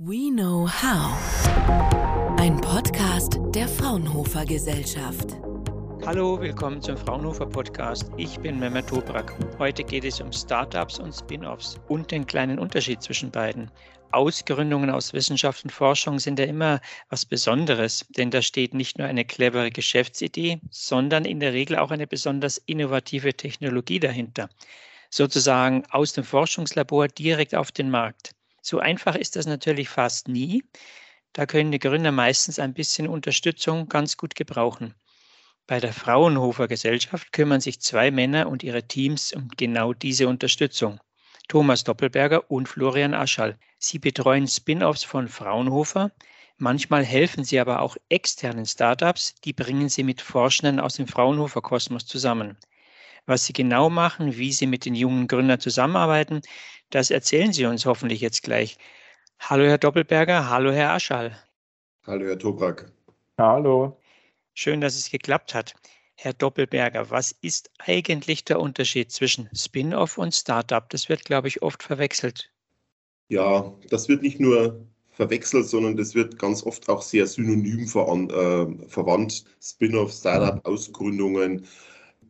We Know How. Ein Podcast der Fraunhofer Gesellschaft. Hallo, willkommen zum Fraunhofer Podcast. Ich bin Mehmet Toprak. Heute geht es um Startups und Spin-offs und den kleinen Unterschied zwischen beiden. Ausgründungen aus Wissenschaft und Forschung sind ja immer was Besonderes, denn da steht nicht nur eine clevere Geschäftsidee, sondern in der Regel auch eine besonders innovative Technologie dahinter. Sozusagen aus dem Forschungslabor direkt auf den Markt. So einfach ist das natürlich fast nie. Da können die Gründer meistens ein bisschen Unterstützung ganz gut gebrauchen. Bei der Fraunhofer Gesellschaft kümmern sich zwei Männer und ihre Teams um genau diese Unterstützung. Thomas Doppelberger und Florian Aschall. Sie betreuen Spin-offs von Fraunhofer. Manchmal helfen sie aber auch externen Startups, die bringen sie mit Forschenden aus dem Fraunhofer Kosmos zusammen. Was sie genau machen, wie sie mit den jungen Gründern zusammenarbeiten, das erzählen Sie uns hoffentlich jetzt gleich. Hallo, Herr Doppelberger. Hallo, Herr Aschall. Hallo, Herr Toprak. Hallo. Schön, dass es geklappt hat. Herr Doppelberger, was ist eigentlich der Unterschied zwischen Spin-off und Startup? Das wird, glaube ich, oft verwechselt. Ja, das wird nicht nur verwechselt, sondern das wird ganz oft auch sehr synonym äh, verwandt. Spin-off, Startup, Ausgründungen.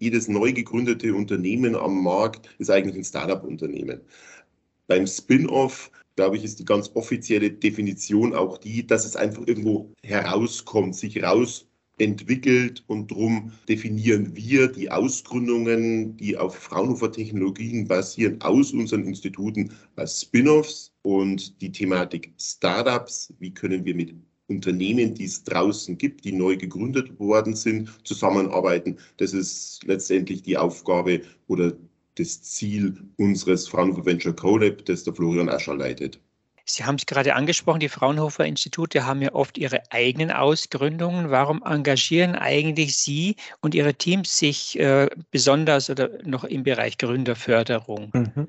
Jedes neu gegründete Unternehmen am Markt ist eigentlich ein Startup-Unternehmen. Beim Spin-off, glaube ich, ist die ganz offizielle Definition auch die, dass es einfach irgendwo herauskommt, sich rausentwickelt und darum definieren wir die Ausgründungen, die auf Fraunhofer Technologien basieren, aus unseren Instituten als Spin-offs und die Thematik Startups, wie können wir mit Unternehmen, die es draußen gibt, die neu gegründet worden sind, zusammenarbeiten. Das ist letztendlich die Aufgabe oder das Ziel unseres Fraunhofer Venture CoLab, das der Florian Ascher leitet. Sie haben es gerade angesprochen, die Fraunhofer Institute haben ja oft ihre eigenen Ausgründungen. Warum engagieren eigentlich Sie und Ihre Teams sich äh, besonders oder noch im Bereich Gründerförderung? Mhm.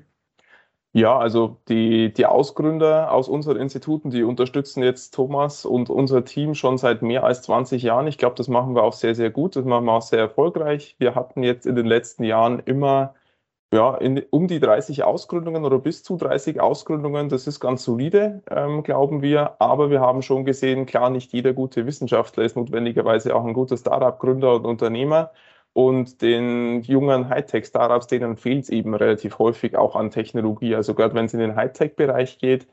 Ja, also die, die Ausgründer aus unseren Instituten, die unterstützen jetzt Thomas und unser Team schon seit mehr als 20 Jahren. Ich glaube, das machen wir auch sehr, sehr gut. Das machen wir auch sehr erfolgreich. Wir hatten jetzt in den letzten Jahren immer ja, in, um die 30 Ausgründungen oder bis zu 30 Ausgründungen, das ist ganz solide, ähm, glauben wir. Aber wir haben schon gesehen, klar, nicht jeder gute Wissenschaftler ist notwendigerweise auch ein guter Startup-Gründer und Unternehmer. Und den jungen Hightech-Startups, denen fehlt es eben relativ häufig auch an Technologie. Also gerade wenn es in den Hightech-Bereich geht,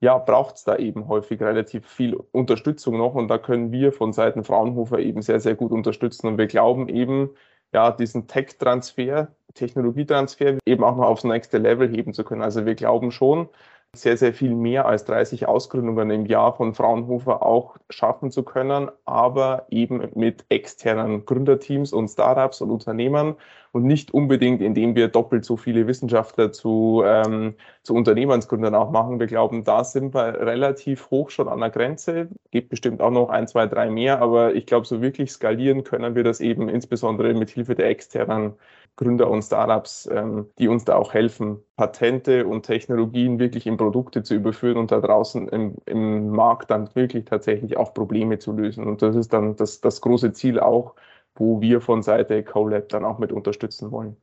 ja, braucht es da eben häufig relativ viel Unterstützung noch. Und da können wir von Seiten Fraunhofer eben sehr, sehr gut unterstützen. Und wir glauben eben, ja, diesen Tech-Transfer, Technologietransfer eben auch noch aufs nächste Level heben zu können. Also wir glauben schon, sehr, sehr viel mehr als 30 Ausgründungen im Jahr von Fraunhofer auch schaffen zu können, aber eben mit externen Gründerteams und Startups und Unternehmern und nicht unbedingt, indem wir doppelt so viele Wissenschaftler zu, ähm, zu Unternehmensgründern auch machen. Wir glauben, da sind wir relativ hoch schon an der Grenze. Gibt bestimmt auch noch ein, zwei, drei mehr, aber ich glaube, so wirklich skalieren können wir das eben insbesondere mit Hilfe der externen Gründer und Startups, ähm, die uns da auch helfen, Patente und Technologien wirklich in Produkte zu überführen und da draußen im, im Markt dann wirklich tatsächlich auch Probleme zu lösen. Und das ist dann das, das große Ziel auch, wo wir von Seite CoLab dann auch mit unterstützen wollen.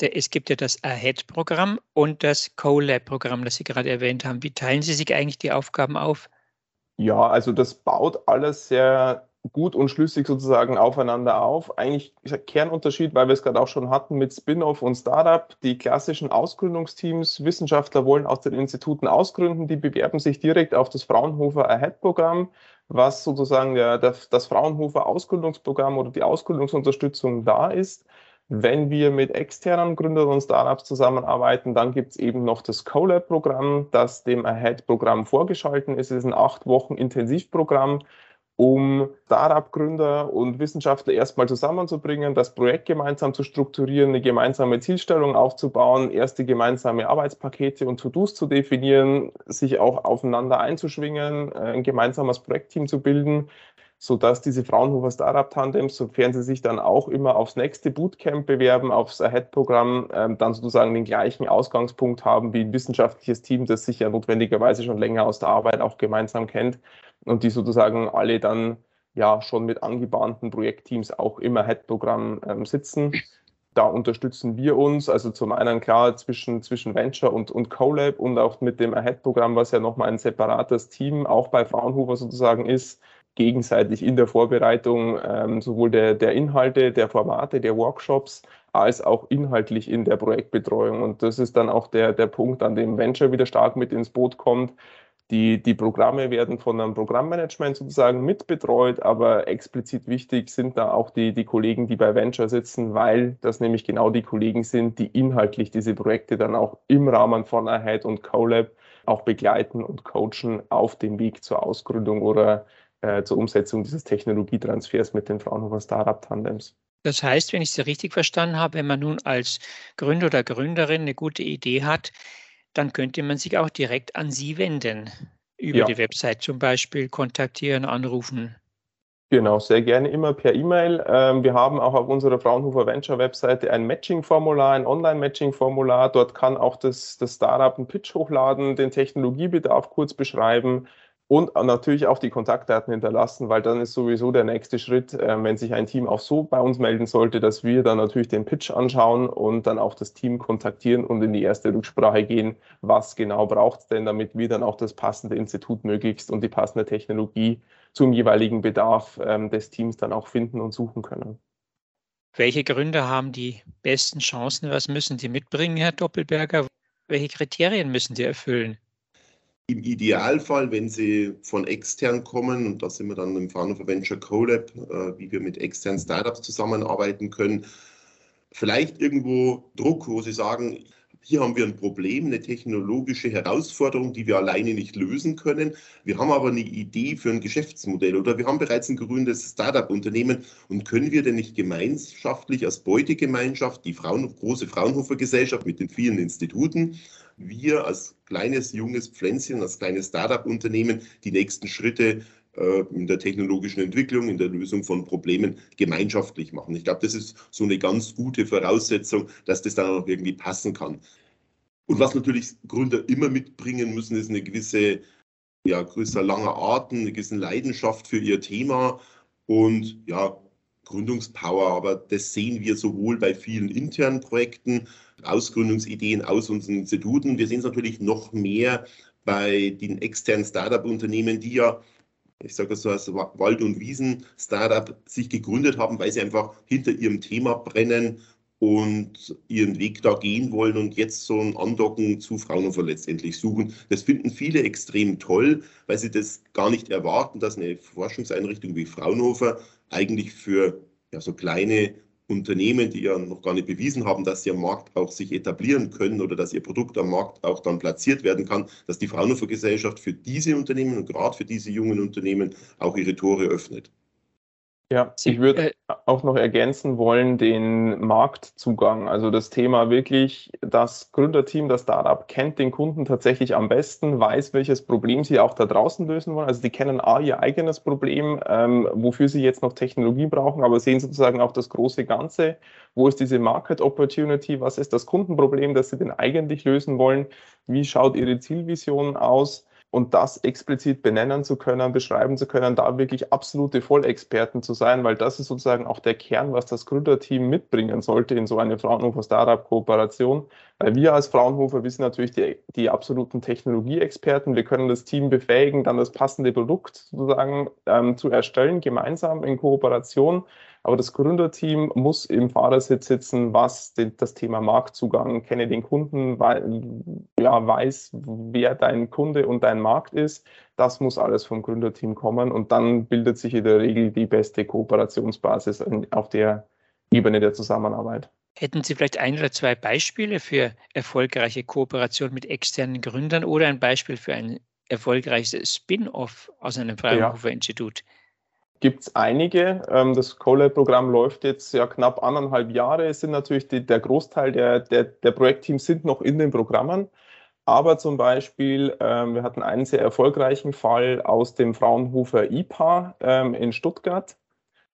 Es gibt ja das AHEAD-Programm und das CoLab-Programm, das Sie gerade erwähnt haben. Wie teilen Sie sich eigentlich die Aufgaben auf? Ja, also das baut alles sehr gut und schlüssig sozusagen aufeinander auf. Eigentlich Kernunterschied, weil wir es gerade auch schon hatten mit Spin-off und Startup. Die klassischen Ausgründungsteams, Wissenschaftler wollen aus den Instituten ausgründen, die bewerben sich direkt auf das Fraunhofer Ahead-Programm, was sozusagen der, der, das Fraunhofer Ausgründungsprogramm oder die Ausgründungsunterstützung da ist. Wenn wir mit externen Gründern und Startups zusammenarbeiten, dann gibt es eben noch das CoLab-Programm, das dem Ahead-Programm vorgeschalten ist. Es ist ein acht Wochen Intensivprogramm, um Startup-Gründer und Wissenschaftler erstmal zusammenzubringen, das Projekt gemeinsam zu strukturieren, eine gemeinsame Zielstellung aufzubauen, erste gemeinsame Arbeitspakete und To-Dos zu definieren, sich auch aufeinander einzuschwingen, ein gemeinsames Projektteam zu bilden, sodass diese Fraunhofer Startup-Tandems, sofern sie sich dann auch immer aufs nächste Bootcamp bewerben, aufs Ahead-Programm, ähm, dann sozusagen den gleichen Ausgangspunkt haben wie ein wissenschaftliches Team, das sich ja notwendigerweise schon länger aus der Arbeit auch gemeinsam kennt und die sozusagen alle dann ja schon mit angebahnten Projektteams auch im Ahead-Programm ähm, sitzen. da unterstützen wir uns. Also zum einen klar zwischen, zwischen Venture und, und CoLab und auch mit dem Ahead-Programm, was ja nochmal ein separates Team auch bei Fraunhofer sozusagen ist, gegenseitig in der Vorbereitung ähm, sowohl der, der Inhalte, der Formate, der Workshops, als auch inhaltlich in der Projektbetreuung. Und das ist dann auch der, der Punkt, an dem Venture wieder stark mit ins Boot kommt, die, die Programme werden von einem Programmmanagement sozusagen mitbetreut, aber explizit wichtig sind da auch die, die Kollegen, die bei Venture sitzen, weil das nämlich genau die Kollegen sind, die inhaltlich diese Projekte dann auch im Rahmen von Ahead und CoLab auch begleiten und coachen auf dem Weg zur Ausgründung oder äh, zur Umsetzung dieses Technologietransfers mit den Fraunhofer Startup-Tandems. Das heißt, wenn ich Sie richtig verstanden habe, wenn man nun als Gründer oder Gründerin eine gute Idee hat, dann könnte man sich auch direkt an Sie wenden. Über ja. die Website zum Beispiel kontaktieren, anrufen. Genau, sehr gerne immer per E-Mail. Ähm, wir haben auch auf unserer Fraunhofer Venture Webseite ein Matching-Formular, ein Online-Matching-Formular. Dort kann auch das, das Startup einen Pitch hochladen, den Technologiebedarf kurz beschreiben und natürlich auch die Kontaktdaten hinterlassen, weil dann ist sowieso der nächste Schritt, äh, wenn sich ein Team auch so bei uns melden sollte, dass wir dann natürlich den Pitch anschauen und dann auch das Team kontaktieren und in die erste Rücksprache gehen, was genau braucht es denn, damit wir dann auch das passende Institut möglichst und die passende Technologie zum jeweiligen Bedarf ähm, des Teams dann auch finden und suchen können. Welche Gründe haben die besten Chancen? Was müssen die mitbringen, Herr Doppelberger? Welche Kriterien müssen die erfüllen? Im Idealfall, wenn Sie von extern kommen, und da sind wir dann im Fraunhofer Venture CoLab, äh, wie wir mit externen Startups zusammenarbeiten können, vielleicht irgendwo Druck, wo Sie sagen, hier haben wir ein Problem, eine technologische Herausforderung, die wir alleine nicht lösen können. Wir haben aber eine Idee für ein Geschäftsmodell oder wir haben bereits ein gegründetes Startup-Unternehmen und können wir denn nicht gemeinschaftlich als Beutegemeinschaft, die Frauen, große Fraunhofer Gesellschaft mit den vielen Instituten, wir als kleines, junges Pflänzchen, als kleines Startup-Unternehmen die nächsten Schritte äh, in der technologischen Entwicklung, in der Lösung von Problemen gemeinschaftlich machen. Ich glaube, das ist so eine ganz gute Voraussetzung, dass das dann auch irgendwie passen kann. Und was natürlich Gründer immer mitbringen müssen, ist eine gewisse, ja, größer langer Atem, eine gewisse Leidenschaft für ihr Thema und ja, Gründungspower. Aber das sehen wir sowohl bei vielen internen Projekten, Ausgründungsideen aus unseren Instituten. Wir sehen es natürlich noch mehr bei den externen Startup-Unternehmen, die ja, ich sage so als Wald- und Wiesen-Startup sich gegründet haben, weil sie einfach hinter ihrem Thema brennen und ihren Weg da gehen wollen und jetzt so ein Andocken zu Fraunhofer letztendlich suchen. Das finden viele extrem toll, weil sie das gar nicht erwarten, dass eine Forschungseinrichtung wie Fraunhofer eigentlich für ja, so kleine Unternehmen, die ja noch gar nicht bewiesen haben, dass sie am Markt auch sich etablieren können oder dass ihr Produkt am Markt auch dann platziert werden kann, dass die Fraunhofer Gesellschaft für diese Unternehmen und gerade für diese jungen Unternehmen auch ihre Tore öffnet. Ja, ich würde äh, auch noch ergänzen wollen den Marktzugang. Also das Thema wirklich, das Gründerteam, das Startup kennt den Kunden tatsächlich am besten, weiß, welches Problem sie auch da draußen lösen wollen. Also die kennen A, ihr eigenes Problem, ähm, wofür sie jetzt noch Technologie brauchen, aber sehen sozusagen auch das große Ganze. Wo ist diese Market Opportunity? Was ist das Kundenproblem, das sie denn eigentlich lösen wollen? Wie schaut ihre Zielvision aus? Und das explizit benennen zu können, beschreiben zu können, da wirklich absolute Vollexperten zu sein, weil das ist sozusagen auch der Kern, was das Gründerteam mitbringen sollte in so eine Fraunhofer Startup-Kooperation. Weil wir als Fraunhofer, wir sind natürlich die, die absoluten Technologieexperten. Wir können das Team befähigen, dann das passende Produkt sozusagen ähm, zu erstellen, gemeinsam in Kooperation. Aber das Gründerteam muss im Fahrersitz sitzen, was den, das Thema Marktzugang, kenne den Kunden, weil, ja, weiß, wer dein Kunde und dein Markt ist. Das muss alles vom Gründerteam kommen und dann bildet sich in der Regel die beste Kooperationsbasis auf der Ebene der Zusammenarbeit. Hätten Sie vielleicht ein oder zwei Beispiele für erfolgreiche Kooperation mit externen Gründern oder ein Beispiel für ein erfolgreiches Spin-off aus einem Fraunhofer-Institut? Ja gibt es einige. Ähm, das CoLab-Programm läuft jetzt ja knapp anderthalb Jahre. Es sind natürlich die, der Großteil der, der, der Projektteams sind noch in den Programmen. Aber zum Beispiel, ähm, wir hatten einen sehr erfolgreichen Fall aus dem Fraunhofer IPA ähm, in Stuttgart.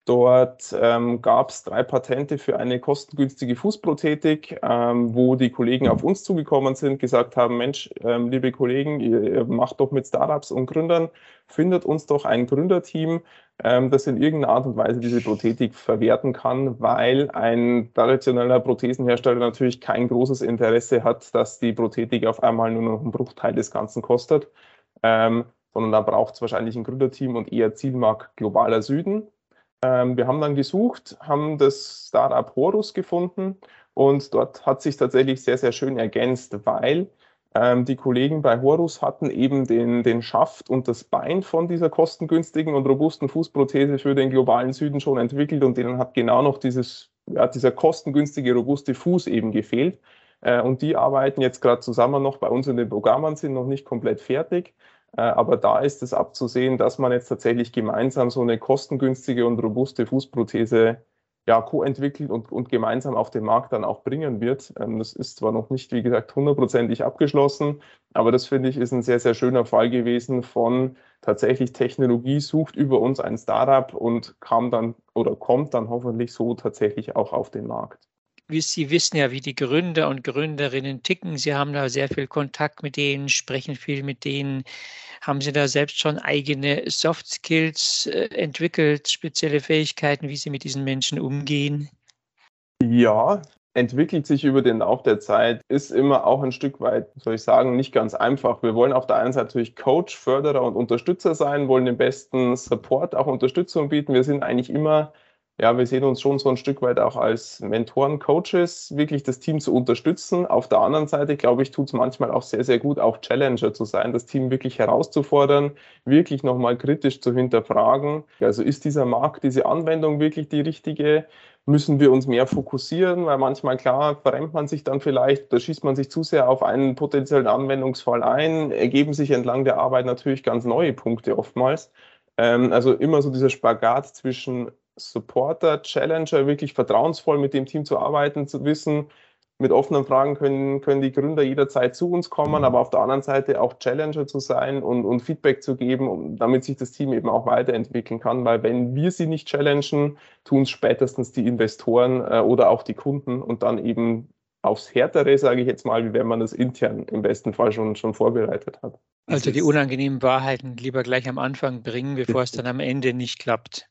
Dort ähm, gab es drei Patente für eine kostengünstige Fußprothetik, ähm, wo die Kollegen auf uns zugekommen sind, gesagt haben, Mensch, ähm, liebe Kollegen, ihr, macht doch mit Startups und Gründern, findet uns doch ein Gründerteam, ähm, das in irgendeiner Art und Weise diese Prothetik verwerten kann, weil ein traditioneller Prothesenhersteller natürlich kein großes Interesse hat, dass die Prothetik auf einmal nur noch einen Bruchteil des Ganzen kostet, ähm, sondern da braucht es wahrscheinlich ein Gründerteam und eher Zielmarkt globaler Süden. Ähm, wir haben dann gesucht, haben das Startup Horus gefunden und dort hat sich tatsächlich sehr, sehr schön ergänzt, weil ähm, die Kollegen bei Horus hatten eben den, den Schaft und das Bein von dieser kostengünstigen und robusten Fußprothese für den globalen Süden schon entwickelt und denen hat genau noch dieses, ja, dieser kostengünstige, robuste Fuß eben gefehlt. Äh, und die arbeiten jetzt gerade zusammen noch bei uns in den Programmen, sind noch nicht komplett fertig. Äh, aber da ist es abzusehen, dass man jetzt tatsächlich gemeinsam so eine kostengünstige und robuste Fußprothese ja, co-entwickelt und, und gemeinsam auf den Markt dann auch bringen wird. Ähm, das ist zwar noch nicht, wie gesagt, hundertprozentig abgeschlossen, aber das finde ich ist ein sehr, sehr schöner Fall gewesen von tatsächlich Technologie sucht über uns ein Startup und kam dann oder kommt dann hoffentlich so tatsächlich auch auf den Markt. Sie wissen ja, wie die Gründer und Gründerinnen ticken. Sie haben da sehr viel Kontakt mit denen, sprechen viel mit denen. Haben Sie da selbst schon eigene Soft Skills äh, entwickelt, spezielle Fähigkeiten, wie Sie mit diesen Menschen umgehen? Ja, entwickelt sich über den Lauf der Zeit, ist immer auch ein Stück weit, soll ich sagen, nicht ganz einfach. Wir wollen auf der einen Seite natürlich Coach, Förderer und Unterstützer sein, wollen den besten Support, auch Unterstützung bieten. Wir sind eigentlich immer ja, wir sehen uns schon so ein Stück weit auch als Mentoren, Coaches, wirklich das Team zu unterstützen. Auf der anderen Seite, glaube ich, tut es manchmal auch sehr, sehr gut, auch Challenger zu sein, das Team wirklich herauszufordern, wirklich nochmal kritisch zu hinterfragen. Also ist dieser Markt, diese Anwendung wirklich die richtige? Müssen wir uns mehr fokussieren, weil manchmal klar verrennt man sich dann vielleicht, da schießt man sich zu sehr auf einen potenziellen Anwendungsfall ein, ergeben sich entlang der Arbeit natürlich ganz neue Punkte oftmals. Ähm, also immer so dieser Spagat zwischen Supporter, Challenger, wirklich vertrauensvoll mit dem Team zu arbeiten, zu wissen, mit offenen Fragen können, können die Gründer jederzeit zu uns kommen, aber auf der anderen Seite auch Challenger zu sein und, und Feedback zu geben, um, damit sich das Team eben auch weiterentwickeln kann. Weil wenn wir sie nicht challengen, tun es spätestens die Investoren äh, oder auch die Kunden und dann eben aufs Härtere, sage ich jetzt mal, wie wenn man das intern im besten Fall schon, schon vorbereitet hat. Also die unangenehmen Wahrheiten lieber gleich am Anfang bringen, bevor es dann am Ende nicht klappt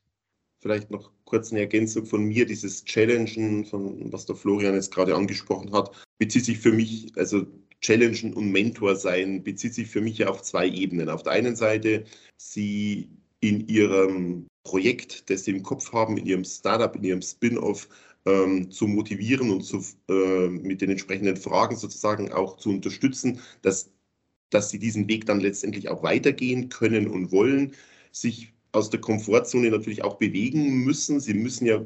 vielleicht noch kurz eine Ergänzung von mir, dieses Challengen, von was der Florian jetzt gerade angesprochen hat, bezieht sich für mich, also Challengen und Mentor sein, bezieht sich für mich ja auf zwei Ebenen. Auf der einen Seite, sie in ihrem Projekt, das sie im Kopf haben, in ihrem Startup, in ihrem Spin-off, ähm, zu motivieren und zu, äh, mit den entsprechenden Fragen sozusagen auch zu unterstützen, dass, dass sie diesen Weg dann letztendlich auch weitergehen können und wollen, sich aus der Komfortzone natürlich auch bewegen müssen. Sie müssen ja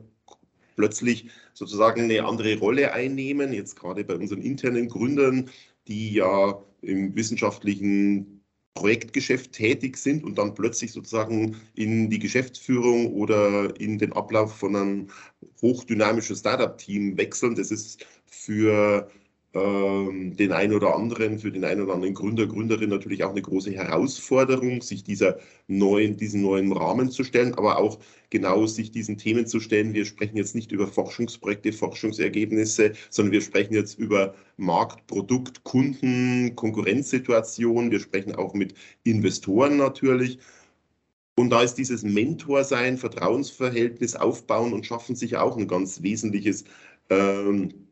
plötzlich sozusagen eine andere Rolle einnehmen, jetzt gerade bei unseren internen Gründern, die ja im wissenschaftlichen Projektgeschäft tätig sind und dann plötzlich sozusagen in die Geschäftsführung oder in den Ablauf von einem hochdynamischen Startup-Team wechseln. Das ist für den einen oder anderen, für den einen oder anderen Gründer, Gründerin natürlich auch eine große Herausforderung, sich dieser neuen, diesen neuen Rahmen zu stellen, aber auch genau sich diesen Themen zu stellen. Wir sprechen jetzt nicht über Forschungsprojekte, Forschungsergebnisse, sondern wir sprechen jetzt über Markt, Produkt, Kunden, Konkurrenzsituation. Wir sprechen auch mit Investoren natürlich. Und da ist dieses Mentor-Sein, Vertrauensverhältnis aufbauen und schaffen sich auch ein ganz wesentliches ähm,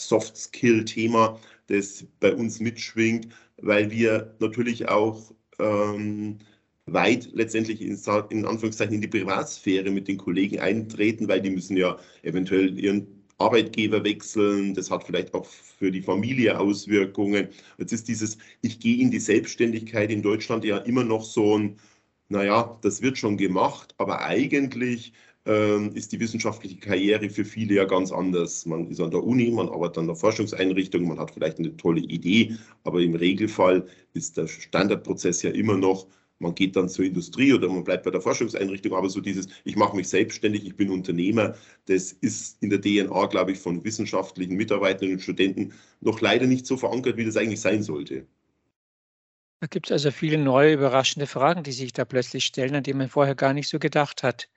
Soft-Skill-Thema, das bei uns mitschwingt, weil wir natürlich auch ähm, weit letztendlich in, in, Anführungszeichen in die Privatsphäre mit den Kollegen eintreten, weil die müssen ja eventuell ihren Arbeitgeber wechseln, das hat vielleicht auch für die Familie Auswirkungen. Jetzt ist dieses, ich gehe in die Selbstständigkeit in Deutschland ja immer noch so ein, naja, das wird schon gemacht, aber eigentlich ist die wissenschaftliche Karriere für viele ja ganz anders. Man ist an der Uni, man arbeitet an der Forschungseinrichtung, man hat vielleicht eine tolle Idee, aber im Regelfall ist der Standardprozess ja immer noch, man geht dann zur Industrie oder man bleibt bei der Forschungseinrichtung, aber so dieses, ich mache mich selbstständig, ich bin Unternehmer, das ist in der DNA, glaube ich, von wissenschaftlichen Mitarbeitern und Studenten noch leider nicht so verankert, wie das eigentlich sein sollte. Da gibt es also viele neue, überraschende Fragen, die sich da plötzlich stellen, an die man vorher gar nicht so gedacht hat.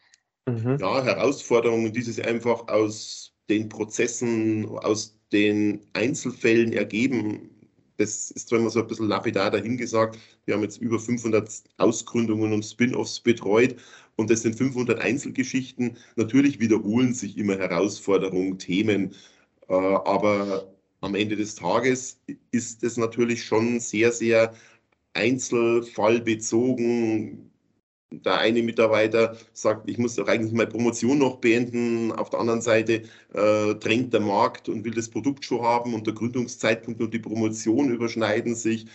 Mhm. Ja, Herausforderungen, die sich einfach aus den Prozessen, aus den Einzelfällen ergeben. Das ist zwar immer so ein bisschen lapidar dahingesagt. Wir haben jetzt über 500 Ausgründungen und Spin-offs betreut und das sind 500 Einzelgeschichten. Natürlich wiederholen sich immer Herausforderungen, Themen, äh, aber am Ende des Tages ist es natürlich schon sehr, sehr einzelfallbezogen. Der eine Mitarbeiter sagt, ich muss doch eigentlich meine Promotion noch beenden. Auf der anderen Seite äh, drängt der Markt und will das Produkt schon haben und der Gründungszeitpunkt und die Promotion überschneiden sich.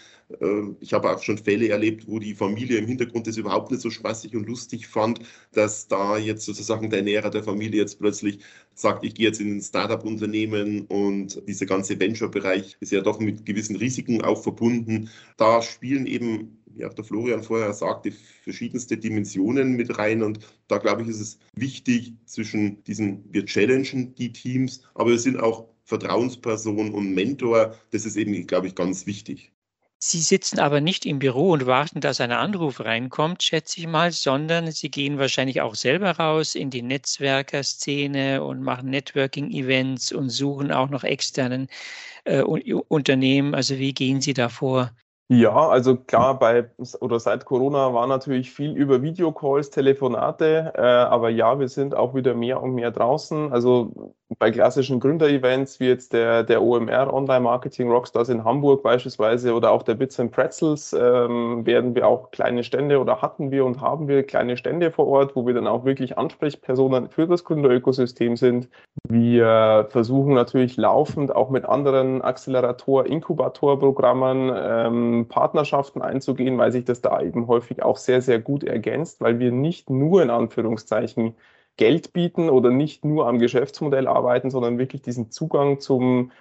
Äh, ich habe auch schon Fälle erlebt, wo die Familie im Hintergrund das überhaupt nicht so spaßig und lustig fand, dass da jetzt sozusagen der Näherer der Familie jetzt plötzlich sagt, ich gehe jetzt in ein Startup-Unternehmen und dieser ganze Venture-Bereich ist ja doch mit gewissen Risiken auch verbunden. Da spielen eben wie auch der Florian vorher sagte, verschiedenste Dimensionen mit rein. Und da glaube ich, ist es wichtig zwischen diesen, wir challengen die Teams, aber wir sind auch Vertrauensperson und Mentor. Das ist eben, glaube ich, ganz wichtig. Sie sitzen aber nicht im Büro und warten, dass ein Anruf reinkommt, schätze ich mal, sondern Sie gehen wahrscheinlich auch selber raus in die Netzwerkerszene und machen Networking-Events und suchen auch noch externen äh, Unternehmen. Also wie gehen Sie da vor? Ja, also klar, bei oder seit Corona war natürlich viel über Videocalls, Telefonate, äh, aber ja, wir sind auch wieder mehr und mehr draußen. Also bei klassischen Gründerevents wie jetzt der, der OMR Online Marketing Rockstars in Hamburg beispielsweise oder auch der Bits and Pretzels ähm, werden wir auch kleine Stände oder hatten wir und haben wir kleine Stände vor Ort, wo wir dann auch wirklich Ansprechpersonen für das Gründerökosystem sind. Wir versuchen natürlich laufend auch mit anderen Accelerator, Inkubatorprogrammen Partnerschaften einzugehen, weil sich das da eben häufig auch sehr, sehr gut ergänzt, weil wir nicht nur in Anführungszeichen Geld bieten oder nicht nur am Geschäftsmodell arbeiten, sondern wirklich diesen Zugang zum,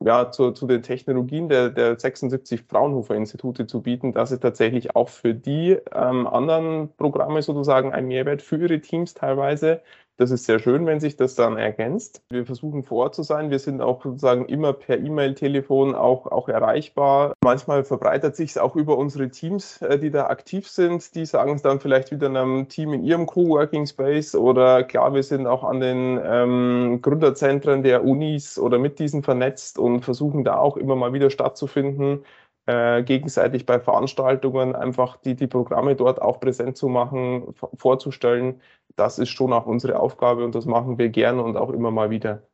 ja, zu, zu den Technologien der, der 76 Fraunhofer-Institute zu bieten, dass es tatsächlich auch für die ähm, anderen Programme sozusagen ein Mehrwert für ihre Teams teilweise das ist sehr schön, wenn sich das dann ergänzt. Wir versuchen vor Ort zu sein. Wir sind auch sozusagen immer per E-Mail, Telefon auch, auch erreichbar. Manchmal verbreitet sich es auch über unsere Teams, äh, die da aktiv sind. Die sagen es dann vielleicht wieder einem Team in ihrem Coworking Space oder klar, wir sind auch an den ähm, Gründerzentren der Unis oder mit diesen vernetzt und versuchen da auch immer mal wieder stattzufinden. Äh, gegenseitig bei Veranstaltungen einfach die, die Programme dort auch präsent zu machen, vorzustellen das ist schon auch unsere Aufgabe und das machen wir gerne und auch immer mal wieder.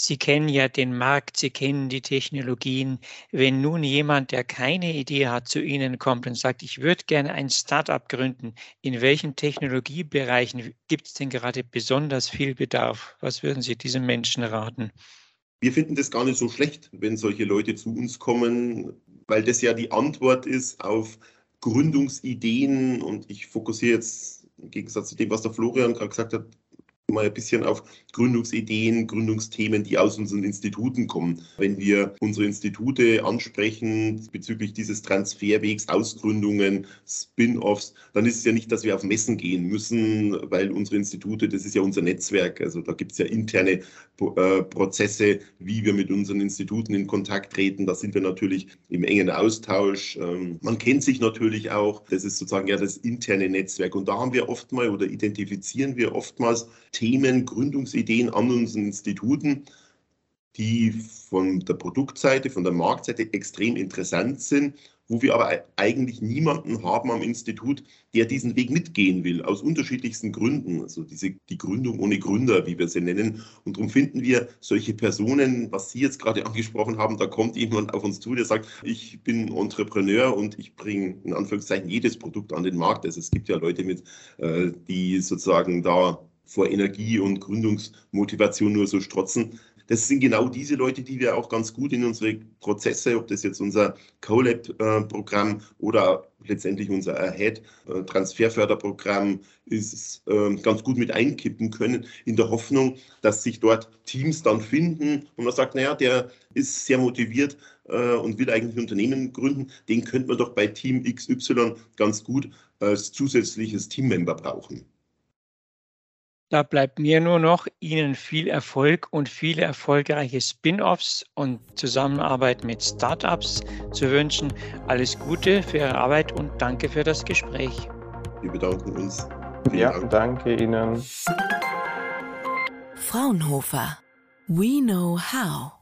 Sie kennen ja den Markt, Sie kennen die Technologien. Wenn nun jemand, der keine Idee hat, zu Ihnen kommt und sagt, ich würde gerne ein Startup gründen, in welchen Technologiebereichen gibt es denn gerade besonders viel Bedarf? Was würden Sie diesem Menschen raten? Wir finden das gar nicht so schlecht, wenn solche Leute zu uns kommen, weil das ja die Antwort ist auf Gründungsideen. Und ich fokussiere jetzt im Gegensatz zu dem, was der Florian gerade gesagt hat, mal ein bisschen auf Gründungsideen, Gründungsthemen, die aus unseren Instituten kommen. Wenn wir unsere Institute ansprechen bezüglich dieses Transferwegs, Ausgründungen, Spin-offs, dann ist es ja nicht, dass wir auf Messen gehen müssen, weil unsere Institute, das ist ja unser Netzwerk. Also da gibt es ja interne äh, Prozesse, wie wir mit unseren Instituten in Kontakt treten. Da sind wir natürlich im engen Austausch. Ähm, man kennt sich natürlich auch. Das ist sozusagen ja das interne Netzwerk. Und da haben wir oftmals oder identifizieren wir oftmals Themen, Gründungsideen an unseren Instituten, die von der Produktseite, von der Marktseite extrem interessant sind wo wir aber eigentlich niemanden haben am Institut, der diesen Weg mitgehen will, aus unterschiedlichsten Gründen. Also diese, die Gründung ohne Gründer, wie wir sie nennen. Und darum finden wir solche Personen, was Sie jetzt gerade angesprochen haben, da kommt jemand auf uns zu, der sagt, ich bin Entrepreneur und ich bringe in Anführungszeichen jedes Produkt an den Markt. Also es gibt ja Leute mit, äh, die sozusagen da vor Energie und Gründungsmotivation nur so strotzen das sind genau diese Leute, die wir auch ganz gut in unsere Prozesse, ob das jetzt unser CoLab-Programm oder letztendlich unser Ahead-Transferförderprogramm ist, ähm, ganz gut mit einkippen können, in der Hoffnung, dass sich dort Teams dann finden und man sagt, naja, der ist sehr motiviert äh, und will eigentlich ein Unternehmen gründen, den könnte man doch bei Team XY ganz gut als zusätzliches Teammember brauchen. Da bleibt mir nur noch, Ihnen viel Erfolg und viele erfolgreiche Spin-offs und Zusammenarbeit mit Startups zu wünschen. Alles Gute für Ihre Arbeit und danke für das Gespräch. Wir bedanken uns. Vielen ja, Dank. danke Ihnen. Fraunhofer. We know how.